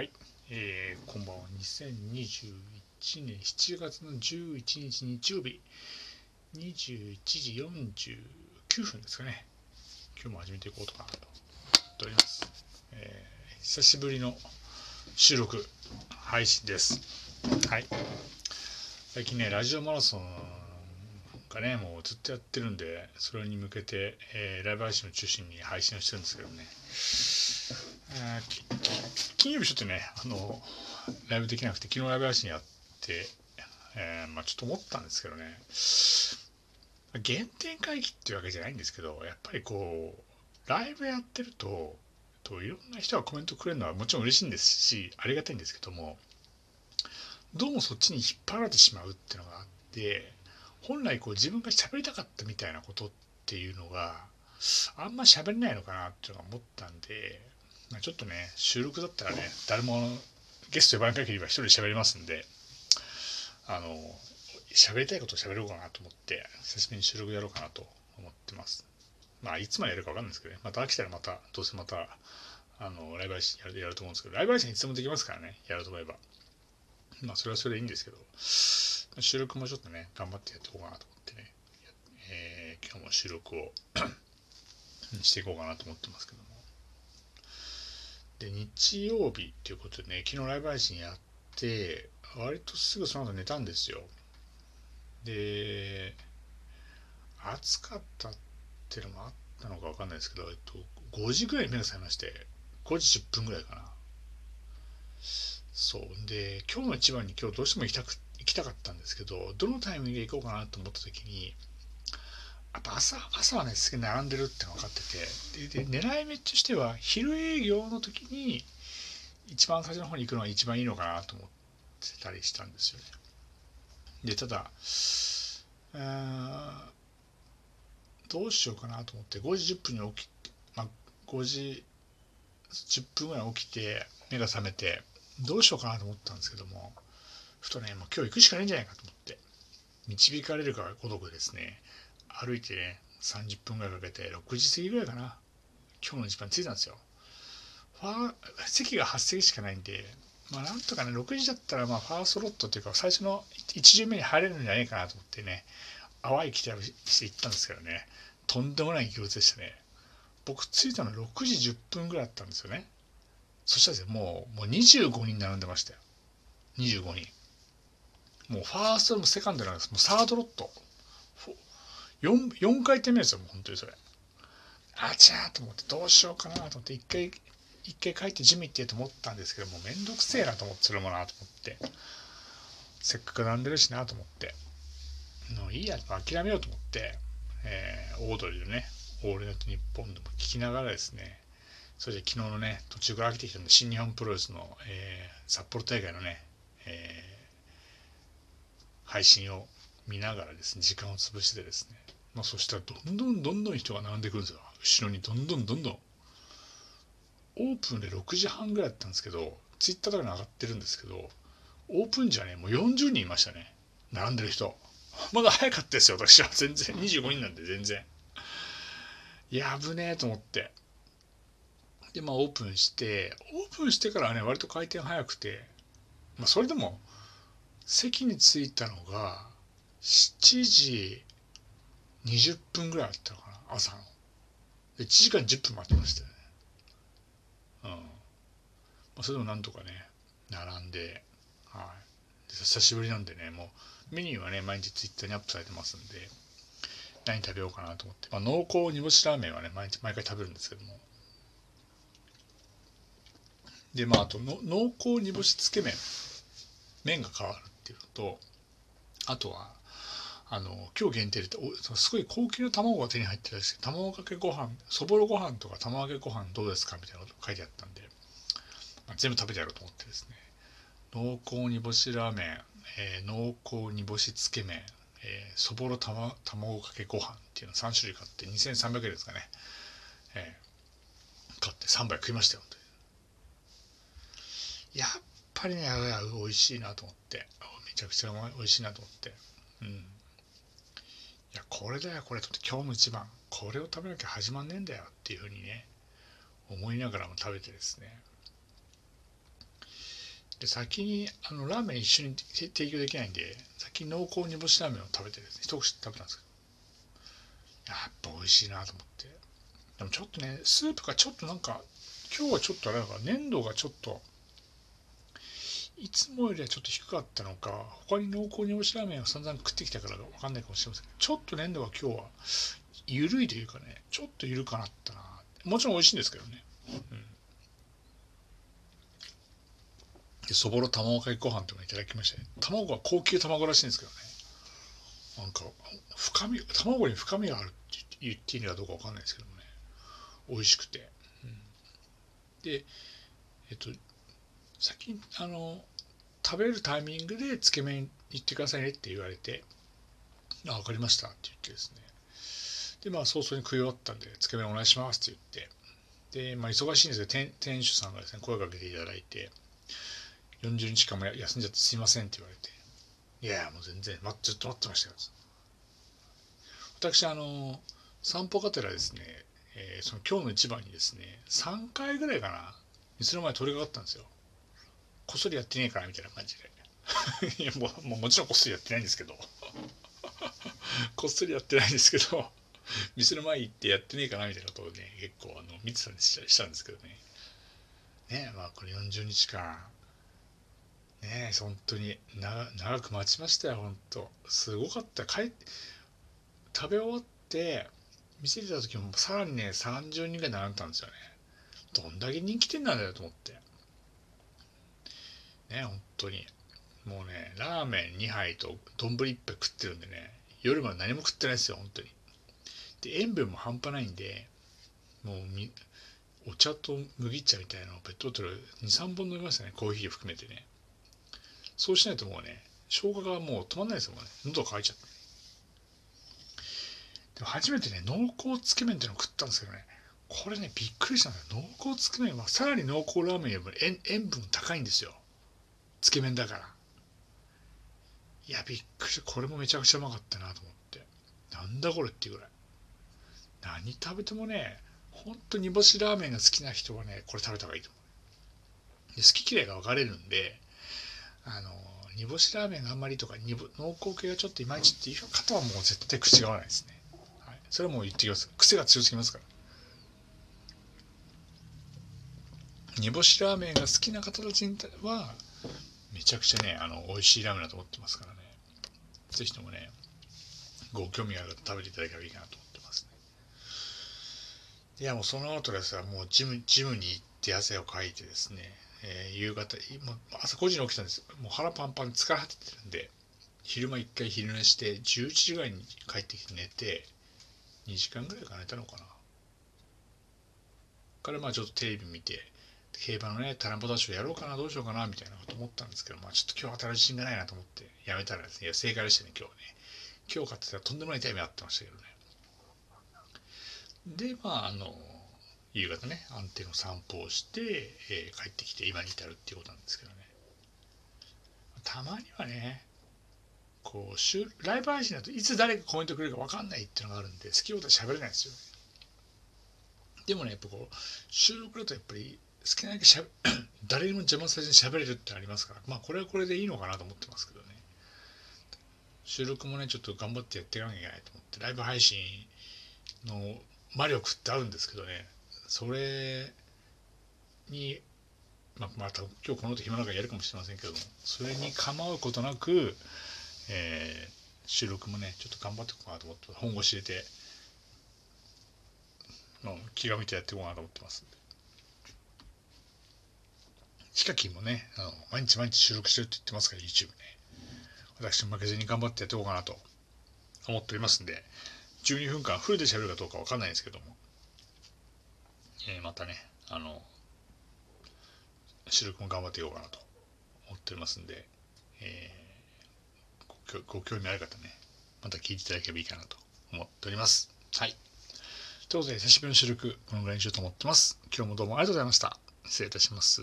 はい、えー、こんばんは。2021年7月の11日日曜日、21時49分ですかね。今日も始めていこうとかなと思っております。えー、久しぶりの収録、配信です。はい。最近ね、ラジオマラソンがね、もうずっとやってるんで、それに向けて、えー、ライブ配信を中心に配信をしてるんですけどね。えー、金曜日ちょっとね、あの、ライブできなくて、昨日ライブ配信やって、えー、まあちょっと思ったんですけどね、原点回帰っていうわけじゃないんですけど、やっぱりこう、ライブやってると、といろんな人がコメントくれるのはもちろん嬉しいんですし、ありがたいんですけども、どうもそっちに引っ張られてしまうっていうのがあって、本来こう自分が喋りたかったみたいなことっていうのがあんま喋れないのかなっていうのが思ったんで、ちょっとね収録だったらね誰もゲスト呼ばなければ一人で喋りますんであの喋りたいことを喋ろうかなと思って久しぶりに収録やろうかなと思ってます。まあいつまでやるか分かんないですけどね。また飽きたらまたどうせまたあのライブ配信やるやると思うんですけどライブ配信いつでもできますからねやると思えば。まあそれはそれでいいんですけど収録もちょっとね、頑張ってやっていこうかなと思ってね、えー、今日も収録を していこうかなと思ってますけど。で、日曜日っていうことでね、昨日ライブ配信やって、割とすぐその後寝たんですよ。で、暑かったっていうのもあったのか分かんないですけど、えっと、5時ぐらいに目が覚めまして、5時10分ぐらいかな。そう。で、今日の一番に今日どうしても行きたく行きたかったんですけど、どのタイミングで行こうかなと思った時に、やっぱ朝朝はね、すげえ並んでるって分かってて、でで狙い目としては、昼営業の時に、一番最初の方に行くのが一番いいのかなと思ってたりしたんですよね。で、ただ、どうしようかなと思って、5時10分に起き、まあ、5時10分ぐらい起きて、目が覚めて、どうしようかなと思ったんですけども、ふとね、もう今日行くしかないんじゃないかと思って、導かれるか孤独ですね、歩いてね、30分ぐらいかけて、6時過ぎぐらいかな、今日の一番着いたんですよ。ファー席が8席しかないんで、まあなんとかね、6時だったら、まあファーストロットっていうか、最初の1巡目に入れるんじゃないかなと思ってね、淡い期待をして行ったんですけどね、とんでもない行列でしたね。僕着いたの6時10分ぐらいだったんですよね。そしたらですね、もう、もう25人並んでましたよ。25人。もうファーストでもセカンドなんです。もうサードロット。4, 4回転目ですよ、本当にそれ。あちゃーと思って、どうしようかなと思って、一回、一回帰ってジム行ってと思ったんですけども、めんどくせえなと思って、それもなと思って。せっかく並んでるしなと思って。もういいや、諦めようと思って、えー、オードリーでね、オールネット日本でも聞きながらですね、それで昨日のね、途中から飽きてきたんで、新日本プロレスの、えー、札幌大会のね、えー配信を見ながらですね、時間を潰してですね、まあ、そしたらどんどんどんどん人が並んでくるんですよ。後ろにどんどんどんどん。オープンで6時半ぐらいだったんですけど、ツイッターとかに上がってるんですけど、オープンじゃね、もう40人いましたね。並んでる人。まだ早かったですよ、私は。全然。25人なんで全然。やぶねえと思って。で、まあオープンして、オープンしてからね、割と回転早くて、まあそれでも、席に着いたのが7時20分ぐらいだったのかな朝の。1時間10分待ってましたよね。うん。まあ、それでもなんとかね並んではい。久しぶりなんでねもうメニューはね毎日ツイッターにアップされてますんで何食べようかなと思って、まあ、濃厚煮干しラーメンはね毎日毎回食べるんですけども。でまああとの濃厚煮干しつけ麺。麺が変わるっていうのとあとはあの今日限定ですごい高級な卵が手に入ってるんですけど卵かけご飯そぼろご飯とか卵かけご飯どうですかみたいなこと書いてあったんで、まあ、全部食べてやろうと思ってですね。濃厚煮干しラーメン、えー、濃厚煮干しつけ麺、えー、そぼろた、ま卵かけご飯っていうの3種類買って2300円ですかね、えー、買って3杯食いましたよやっぱりね美味しいなと思って。めちゃくちゃ美味しいなと思って。うん。これだよこれ。とって今日の一番。これを食べなきゃ始まんねえんだよっていうふうにね思いながらも食べてですね。で先にあのラーメン一緒に提供できないんで先に濃厚煮干しラーメンを食べてですね一口食べたんですけど。やっぱ美味しいなと思って。でもちょっとねスープがちょっとなんか今日はちょっとあれだから粘度がちょっといつもよりはちょっと低かったのか他に濃厚煮干しラーメンを散々食ってきたからか分かんないかもしれません。ちょっと粘度が今日は緩いというかねちょっと緩かなったな。もちろん美味しいんですけどね、うん。でそぼろ卵かけご飯とかいただきましたね。卵は高級卵らしいんですけどね。なんか深み卵に深みがあるって言っていいのかどうかわかんないですけどね。美味しくて、うん、でえっと先にあの食べるタイミングでつけ麺行ってくださいねって言われてあ分かりましたって言ってですね。でまあ早々に食い終わったんでつけ麺お願いしますって言って。でまあ忙しいんですけど店主さんがですね声かけていただいて。40日間も休んじゃってすいませんって言われて、いや、もう全然、ま、ずっと待ってましたよ。私、あの、散歩がてらですね、えー、その今日の一番にですね、3回ぐらいかな、店の前通りかかったんですよ。こっそりやってねえかなみたいな感じで。いやもうももちろんこっそりやってないんですけど、こっそりやってないんですけど、店の前行ってやってねえかなみたいなことをね、結構あの見てたんでしたんですけどね。ねえまあこれ40日間、ねえ本当に長く待ちましたよ本当。すごかった。帰って食べ終わって店出た時もさらにね30人ぐらい並んだんですよね。どんだけ人気店なんだよと思って。ね本当にもうねラーメン2杯と丼1杯食ってるんでね夜まで何も食ってないですよ本当にで塩分も半端ないんでもうお茶と麦茶みたいなのをペットボトル23本飲みましたねコーヒーを含めてねそうしないともうね、消化がもう止まんないです、もうね。喉乾いちゃって。でも初めてね、濃厚つけ麺っていうのを食ったんですけどね、これね、びっくりしたんだよ。濃厚つけ麺はさらに濃厚ラーメンよりも塩分高いんですよ。つけ麺だから。いや、びっくりした。これもめちゃくちゃうまかったなと思って。なんだこれっていうぐらい。何食べてもね、ほんと煮干しラーメンが好きな人はね、これ食べた方がいいと思う。で好き嫌いが分かれるんで、あの煮干しラーメンがあんまりとか濃厚系がちょっといまいちっていう方はもう絶対口が合わないですね、はい、それはもう言ってきます癖が強すぎますから煮干しラーメンが好きな方たちはめちゃくちゃねあの美味しいラーメンだと思ってますからね。ぜひともねご興味がある方食べていただければいいかなと思ってますね。いやもうその後ですがもうジムジムに行って汗をかいてですねえー、夕方もう朝5時に起きたんです。もう腹パンパン疲れ果ててるんで昼間1回昼寝して11時ぐらいに帰ってきて寝て2時間ぐらいか寝たのかな。からまあちょっとテレビ見て競馬のねタランポダッシュやろうかなどうしようかなみたいなこと思ったんですけどまあちょっと今日当たる自信がないなと思ってやめたらですねいや正解でしたね今日ね今日買ってたらとんでもないタイムあってましたけどね。でまああの夕方ね安定の散歩をして、えー、帰ってきて今に至るっていうことなんですけどね。たまにはねこうライブ配信だといつ誰がコメントくれるか分かんないっていうのがあるんで好きなことは喋れないですよね。でもねやっぱこう収録だとやっぱり好きなだけしゃ 誰にも邪魔されずに喋れるってありますから。まあこれはこれでいいのかなと思ってますけどね。収録もねちょっと頑張ってやっていかなきゃいけないと思って。ライブ配信の魔力ってあるんですけどね。それに、まあ、また今日この後暇なからやるかもしれませんけども。それに構うことなく、えー、収録もねちょっと頑張っていこうかなと思って本腰入れて、まあ、気が向いてやっていこうかなと思ってます。ヒカキンもねあの毎日毎日収録してるって言ってますから YouTube ね。私も負けずに頑張ってやっていこうかなと思っておりますんで12分間フルで喋るかどうかわかんないんですけども。えー、またねあの収録も頑張っていこうかなと思っておりますんで、えー、ご興味ある方ねまた聞いていただければいいかなと思っております。はい。ということで久しぶりの収録このぐらいにしようと思ってます。今日もどうもありがとうございました。失礼いたします。